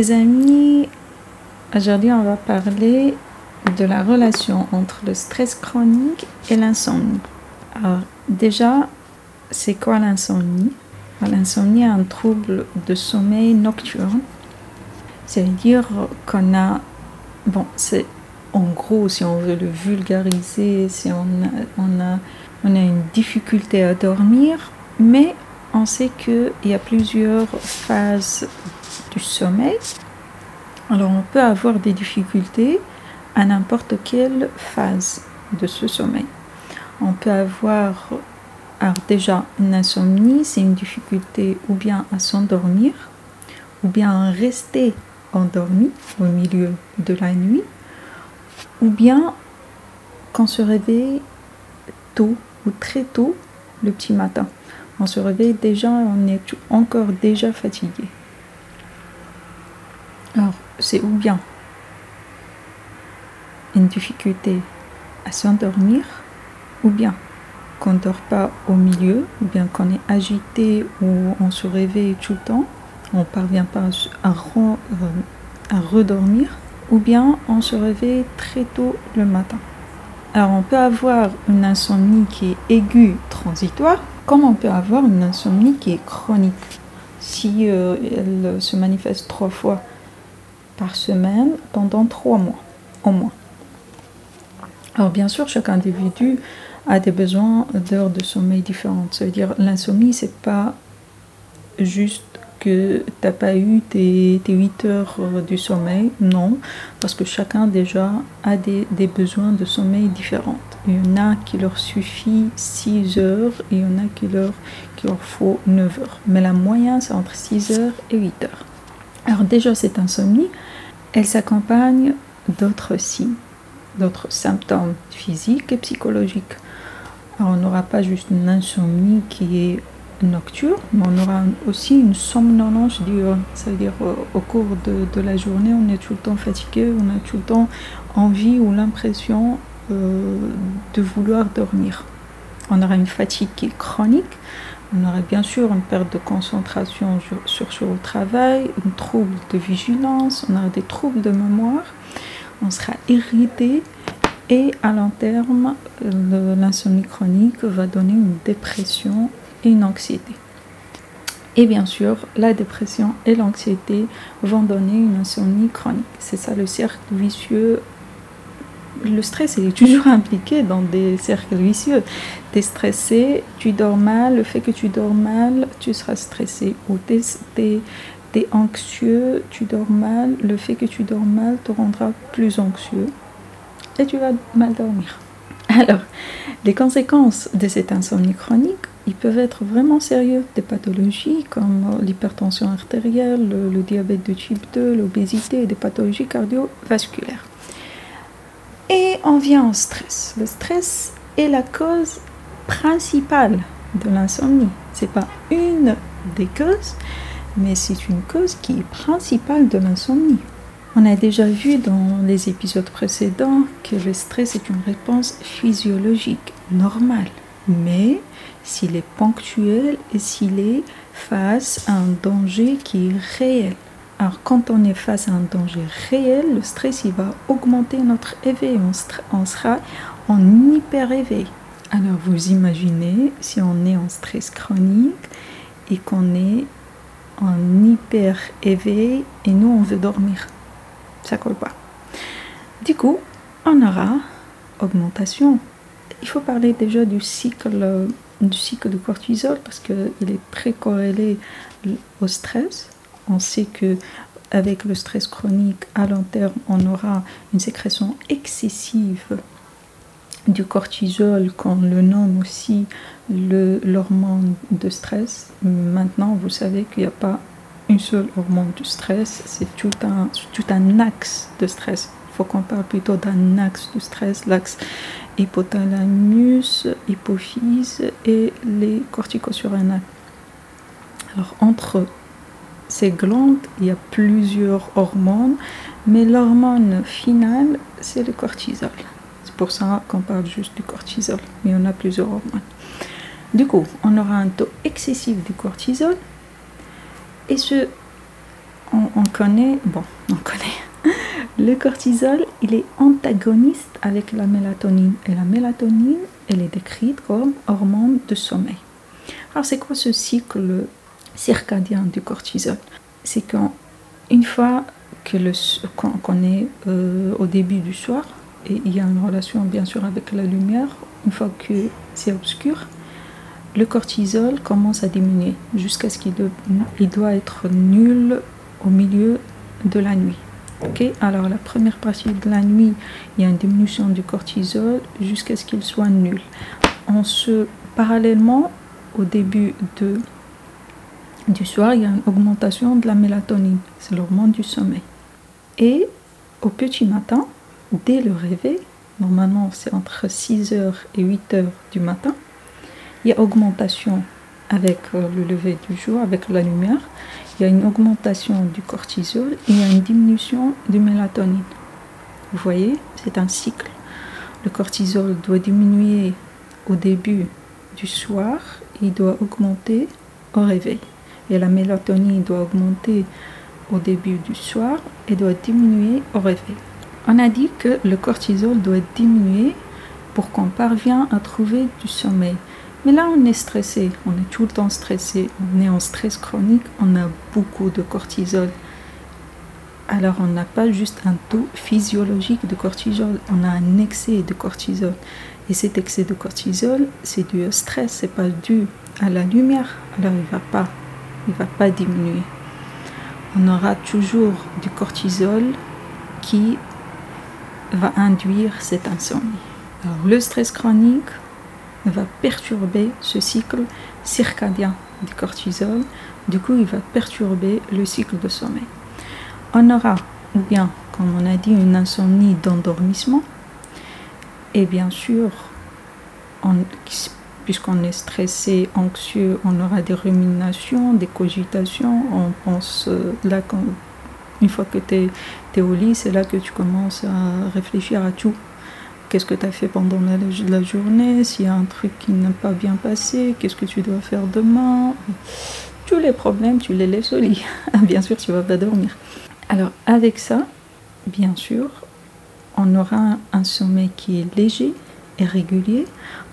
Les amis, aujourd'hui on va parler de la relation entre le stress chronique et l'insomnie. Alors déjà, c'est quoi l'insomnie? L'insomnie est un trouble de sommeil nocturne. C'est-à-dire qu'on a, bon, c'est en gros, si on veut le vulgariser, si on on a, on a une difficulté à dormir, mais on sait qu'il y a plusieurs phases du sommeil. Alors on peut avoir des difficultés à n'importe quelle phase de ce sommeil. On peut avoir déjà une insomnie, c'est une difficulté ou bien à s'endormir, ou bien à rester endormi au milieu de la nuit, ou bien qu'on se réveille tôt ou très tôt le petit matin. On se réveille déjà, on est encore déjà fatigué. Alors, c'est ou bien une difficulté à s'endormir, ou bien qu'on ne dort pas au milieu, ou bien qu'on est agité ou on se réveille tout le temps, on ne parvient pas à, euh, à redormir, ou bien on se réveille très tôt le matin. Alors on peut avoir une insomnie qui est aiguë transitoire, comme on peut avoir une insomnie qui est chronique. Si euh, elle se manifeste trois fois par semaine pendant trois mois au moins. Alors bien sûr, chaque individu a des besoins d'heures de sommeil différentes. Ça veut dire l'insomnie, c'est pas juste que tu n'as pas eu tes, tes, 8 heures du sommeil. Non, parce que chacun déjà a des, des, besoins de sommeil différents. Il y en a qui leur suffit 6 heures et il y en a qui leur, qui leur faut 9 heures. Mais la moyenne, c'est entre 6 heures et 8 heures. Alors déjà, cette insomnie, elle s'accompagne d'autres signes, d'autres symptômes physiques et psychologiques. On n'aura pas juste une insomnie qui est nocturne, mais on aura aussi une somnolence diurne. C'est-à-dire au, cours de, la journée, on est tout le temps fatigué, on a tout le temps envie ou l'impression euh, de vouloir dormir. On aura une fatigue qui est chronique, on aura bien sûr une perte de concentration sur, le travail, un trouble de vigilance, on aura des troubles de mémoire, on sera irrité et à long terme, l'insomnie chronique va donner une dépression et une anxiété. Et bien sûr, la dépression et l'anxiété vont donner une insomnie chronique. C'est ça le cercle vicieux. Le stress est toujours impliqué dans des cercles vicieux. Tu es stressé, tu dors mal, le fait que tu dors mal, tu seras stressé. Ou tu es, es, anxieux, tu dors mal, le fait que tu dors mal te rendra plus anxieux et tu vas mal dormir. Alors, les conséquences de cette insomnie chronique, ils peuvent être vraiment sérieux. Des pathologies comme l'hypertension artérielle, le, diabète de type 2, l'obésité et des pathologies cardiovasculaires. On vient au stress. Le stress est la cause principale de l'insomnie. C'est pas une des causes, mais c'est une cause qui est principale de l'insomnie. On a déjà vu dans les épisodes précédents que le stress est une réponse physiologique normale, mais s'il est ponctuel et s'il est face à un danger qui est réel. Alors quand on est face à un danger réel, le stress il va augmenter notre éveil, on, sera en hyper éveil. Alors vous imaginez si on est en stress chronique et qu'on est en hyper éveil et nous on veut dormir ça colle pas. Du coup, on aura augmentation. Il faut parler déjà du cycle, du cycle du cortisol parce qu'il est très corrélé au stress. On sait que avec le stress chronique à long terme, on aura une sécrétion excessive du cortisol qu'on le nomme aussi l'hormone de stress. Maintenant, vous savez qu'il n'y a pas une seule hormone du stress, c'est tout un, tout un axe de stress. Il faut qu'on parle plutôt d'un axe de stress, l'axe hypothalamus, hypophyse et les corticosurrénales. Alors entre ces glandes, il y a plusieurs hormones, mais l'hormone finale, c'est le cortisol. C'est pour ça qu'on parle juste du cortisol, mais on a plusieurs hormones. Du coup, on aura un taux excessif du cortisol et ce, on, connaît, bon, on connaît. Le cortisol, il est antagoniste avec la mélatonine. Et la mélatonine, elle est décrite comme hormone de sommeil. Alors, c'est quoi ce cycle circadien du cortisol C'est qu'une fois que le, qu'on est euh, au début du soir, et il y a une relation bien sûr avec la lumière, une fois que c'est obscur, le cortisol commence à diminuer jusqu'à ce qu'il il doit être nul au milieu de la nuit. Ok, alors la première partie de la nuit, il y a une diminution du cortisol jusqu'à ce qu'il soit nul. En ce, parallèlement, au début de, du soir, il y a une augmentation de la mélatonine, c'est l'hormone du sommeil. Et au petit matin, dès le réveil, normalement c'est entre 6h et 8h du matin, il y a augmentation avec euh, le lever du jour, avec la lumière, il y a une augmentation du cortisol et il y a une diminution du mélatonine. Vous voyez, c'est un cycle. Le cortisol doit diminuer au début du soir et il doit augmenter au réveil. Et la mélatonine doit augmenter au début du soir et doit diminuer au réveil. On a dit que le cortisol doit diminuer pour qu'on parvienne à trouver du sommeil. Mais là, on est stressé, on est tout le temps stressé, on est en stress chronique, on a beaucoup de cortisol. Alors, on n'a pas juste un taux physiologique de cortisol, on a un excès de cortisol. Et cet excès de cortisol, c'est dû au stress, c'est pas dû à la lumière. Alors, il va pas, il va pas diminuer. On aura toujours du cortisol qui va induire cette insomnie. Alors, le stress chronique, va perturber ce cycle circadien du cortisol. Du coup, il va perturber le cycle de sommeil. On aura, ou bien, comme on a dit, une insomnie d'endormissement. Et bien sûr, puisqu'on est stressé, anxieux, on aura des ruminations, des cogitations. On pense euh, là, une fois que tu es, au lit, c'est là que tu commences à réfléchir à tout qu'est-ce que tu as fait pendant la, journée, s'il y a un truc qui n'a pas bien passé, qu'est-ce que tu dois faire demain? Tous les problèmes, tu les laisses au lit. bien sûr, tu vas pas dormir. Alors avec ça, bien sûr, on aura un sommeil qui est léger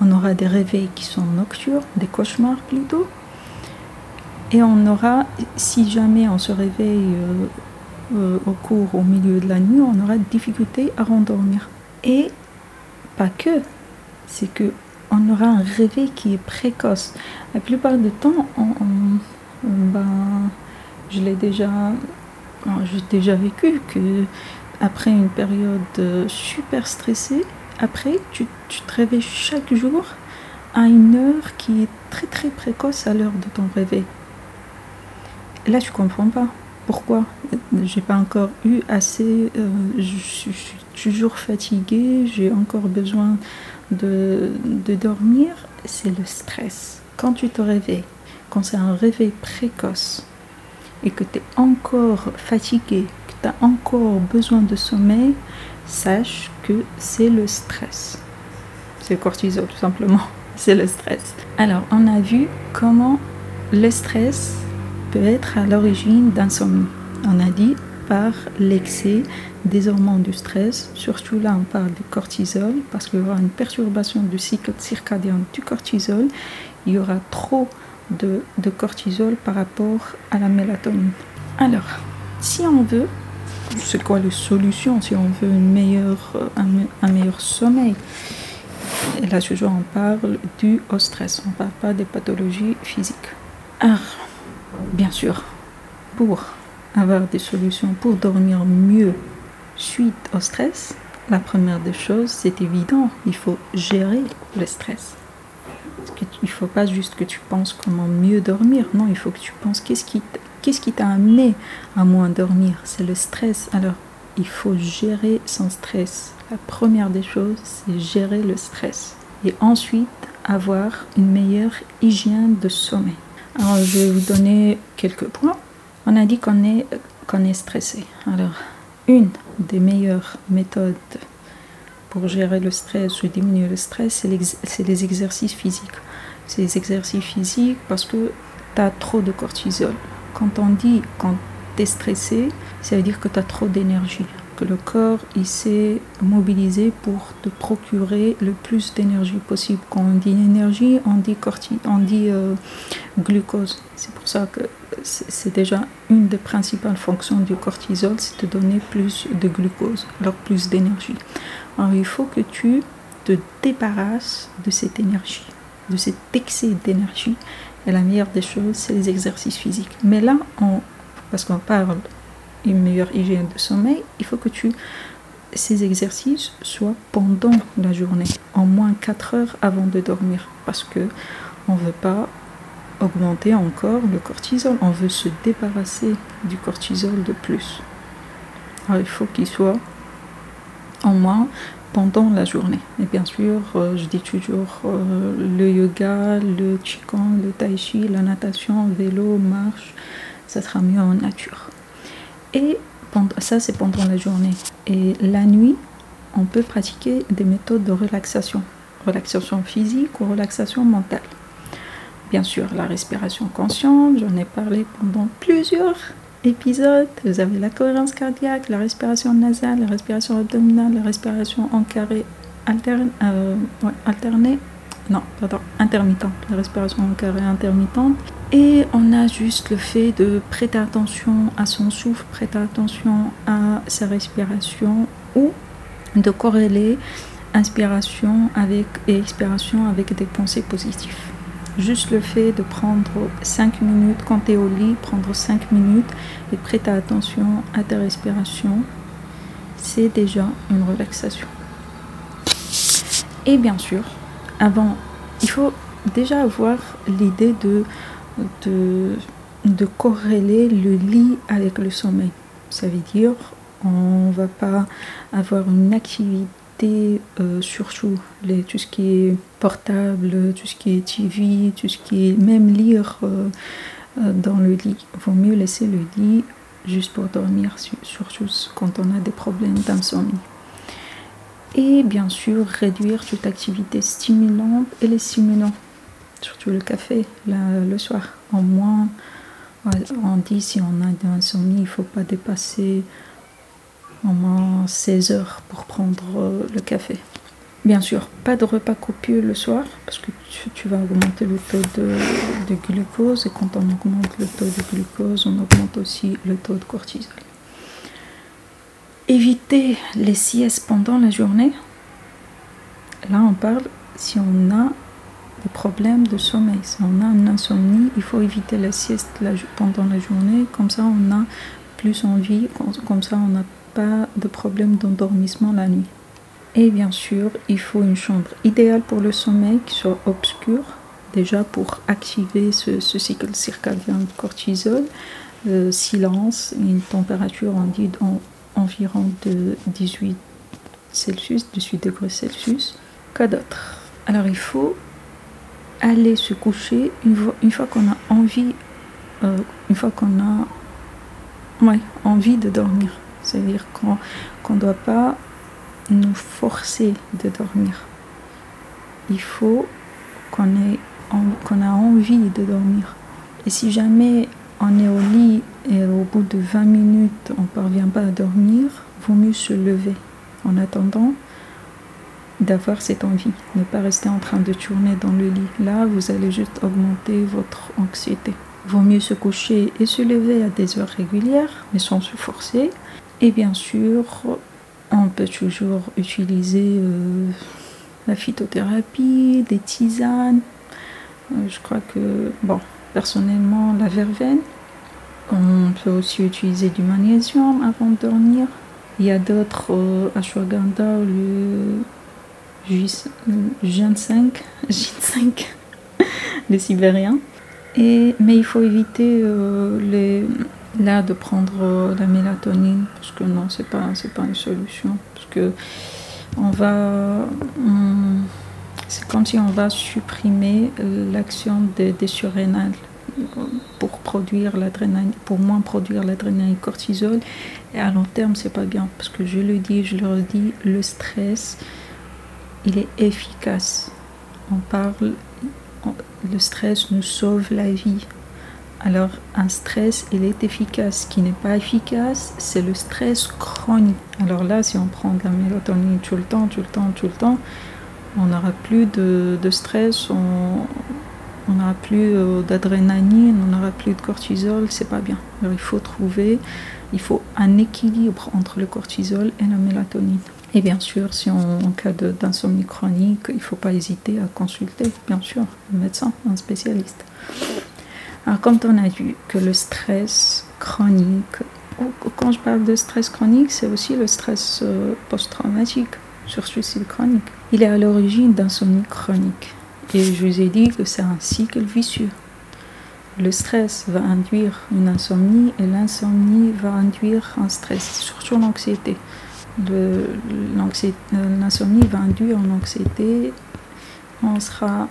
On aura des réveils qui sont nocturnes, des cauchemars plutôt. Et on aura, si jamais on se réveille euh, euh, au cours, au milieu de la nuit, on aura des difficultés à rendormir. Et pas que, c'est que on aura un réveil qui est précoce. La plupart du temps, ben, je l'ai déjà, j'ai déjà vécu que après une période super stressée, après tu, tu te réveilles chaque jour à une heure qui est très très précoce à l'heure de ton réveil. là, tu comprends pas. Pourquoi J'ai pas encore eu assez. Euh, je, suis toujours fatiguée, j'ai encore besoin de, de dormir. C'est le stress. Quand tu te réveilles, quand c'est un réveil précoce et que tu es encore fatigué, que tu as encore besoin de sommeil, sache que c'est le stress. C'est le cortisol tout simplement. C'est le stress. Alors, on a vu comment le stress peut être à l'origine d'insomnie. On a dit par l'excès des hormones du stress, surtout là on parle du cortisol, parce qu'il y aura une perturbation du cycle circadien du cortisol, il y aura trop de, cortisol par rapport à la mélatonine. Alors, si on veut, c'est quoi les solutions si on veut une un, meilleur sommeil? Et là toujours on parle du au stress, on ne parle pas des pathologies physiques. Alors, Bien sûr, pour avoir des solutions pour dormir mieux suite au stress, la première des choses, c'est évident, il faut gérer le stress. il ne faut pas juste que tu penses comment mieux dormir, non, il faut que tu penses qu'est-ce qui qu'est-ce qui t'a amené à moins dormir, c'est le stress. Alors, il faut gérer son stress. La première des choses, c'est gérer le stress. Et ensuite, avoir une meilleure hygiène de sommeil. Alors, je vais vous donner quelques points. On a dit qu'on est, qu'on est stressé. Alors, une des meilleures méthodes pour gérer le stress ou diminuer le stress, c'est les exercices physiques. C'est les exercices physiques parce que tu as trop de cortisol. Quand on dit quand es stressé, ça veut dire que tu as trop d'énergie que le corps il s'est mobilisé pour te procurer le plus d'énergie possible. Quand on dit énergie, on dit, on dit euh, glucose. C'est pour ça que c'est déjà une des principales fonctions du cortisol, c'est de donner plus de glucose, alors plus d'énergie. Alors il faut que tu te débarrasses de cette énergie, de cet excès d'énergie. Et la meilleure des choses, c'est les exercices physiques. Mais là, on, parce qu'on parle une meilleure hygiène de sommeil, il faut que tu ces exercices soient pendant la journée, en moins 4 heures avant de dormir, parce que on veut pas augmenter encore le cortisol, on veut se débarrasser du cortisol de plus. Il faut qu'il soit en moins pendant la journée. Et bien sûr, euh, je dis toujours euh, le yoga, le qigong, le tai chi, la natation, vélo, marche, ça sera mieux en nature. Et ça, c'est pendant la journée. Et la nuit, on peut pratiquer des méthodes de relaxation. Relaxation physique ou relaxation mentale. Bien sûr, la respiration consciente, j'en ai parlé pendant plusieurs épisodes. Vous avez la cohérence cardiaque, la respiration nasale, la respiration abdominale, la respiration en carré alterne, euh, non, pardon, intermittente, la respiration en carré intermittente. Et on a juste le fait de prêter attention à son souffle, prêter attention à sa respiration ou de corréler inspiration avec, et expiration avec des pensées positives. Juste le fait de prendre 5 minutes quand tu es au lit, prendre 5 minutes et prêter attention à ta respiration, c'est déjà une relaxation. Et bien sûr, avant, il faut déjà avoir l'idée de, de, corréler le lit avec le sommeil. Ça veut dire on va pas avoir une activité euh, surtout les, tout ce qui est portable, tout ce qui est TV, tout ce qui est même lire euh, euh, dans le lit. Vaut mieux laisser le lit juste pour dormir, surtout quand on a des problèmes d'insomnie et bien sûr réduire toute activité stimulante et les stimulants, surtout le café le soir. En moins, on dit si on a de l'insomnie, il ne faut pas dépasser au moins 16 heures pour prendre euh, le café. Bien sûr, pas de repas copieux le soir parce que tu, vas augmenter le taux de, de, glucose et quand on augmente le taux de glucose, on augmente aussi le taux de cortisol éviter les siestes pendant la journée. Là, on parle si on a des problèmes de sommeil, si on a une insomnie, il faut éviter la sieste pendant la journée. Comme ça, on a plus envie, comme ça, on n'a pas de problème d'endormissement la nuit. Et bien sûr, il faut une chambre idéale pour le sommeil qui soit obscure, déjà pour activer ce, cycle circadien de cortisol, euh, silence, une température on dit environ de 18 Celsius, 18 degrés Celsius. Quoi d'autre? Alors il faut aller se coucher une fois, qu'on a envie, euh, une fois qu'on a envie de dormir. C'est-à-dire qu'on ne doit pas nous forcer de dormir. Il faut qu'on ait qu'on a envie de dormir. Et si jamais on est au lit et au bout de 20 minutes on ne parvient pas à dormir, vaut mieux se lever en attendant d'avoir cette envie. Ne pas rester en train de tourner dans le lit. Là, vous allez juste augmenter votre anxiété. Vaut mieux se coucher et se lever à des heures régulières, mais sans se forcer. Et bien sûr, on peut toujours utiliser euh, la phytothérapie, des tisanes. Euh, je crois que, bon, personnellement, la verveine, on peut aussi utiliser du magnésium avant de dormir. Il y a d'autres euh, ashwagandha le ginseng, ginseng le sibérien. Et, mais il faut éviter euh, les, là de prendre euh, la mélatonine parce que non, c'est pas c'est pas une solution parce que on va c'est comme si on va supprimer l'action des, surrénales pour produire l'adrénaline, pour moins produire l'adrénaline cortisol. Et à long terme, c'est pas bien parce que je le dis, je le dis, le stress, il est efficace. On parle, le stress nous sauve la vie. Alors un stress, il est efficace. Ce qui n'est pas efficace, c'est le stress chronique. Alors là, si on prend de la mélatonine tout le temps, tout le temps, tout le temps, on n'aura plus de, stress, on n'aura plus euh, d'adrénaline, on n'aura plus de cortisol, c'est pas bien. Alors il faut trouver, il faut un équilibre entre le cortisol et la mélatonine. Et bien sûr, si on, en cas d'insomnie chronique, il ne faut pas hésiter à consulter, bien sûr, un médecin, un spécialiste. Alors, quand on a vu que le stress chronique, quand je parle de stress chronique, c'est aussi le stress euh, post-traumatique sur suicide chronique. Il est à l'origine d'insomnie chronique. Et je vous ai dit que c'est un cycle vicieux. Le stress va induire une insomnie et l'insomnie va induire un stress, surtout l'anxiété. Euh, l'insomnie va induire une anxiété. On sera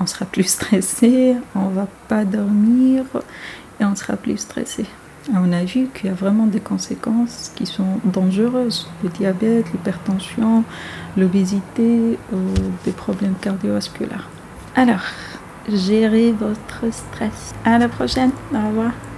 on sera plus stressé, on va pas dormir et on sera plus stressé. on a vu qu'il y a vraiment des conséquences qui sont dangereuses. Le diabète, l'hypertension, l'obésité, ou des problèmes cardiovasculaires. Alors, gérez votre stress. À la prochaine. Au revoir.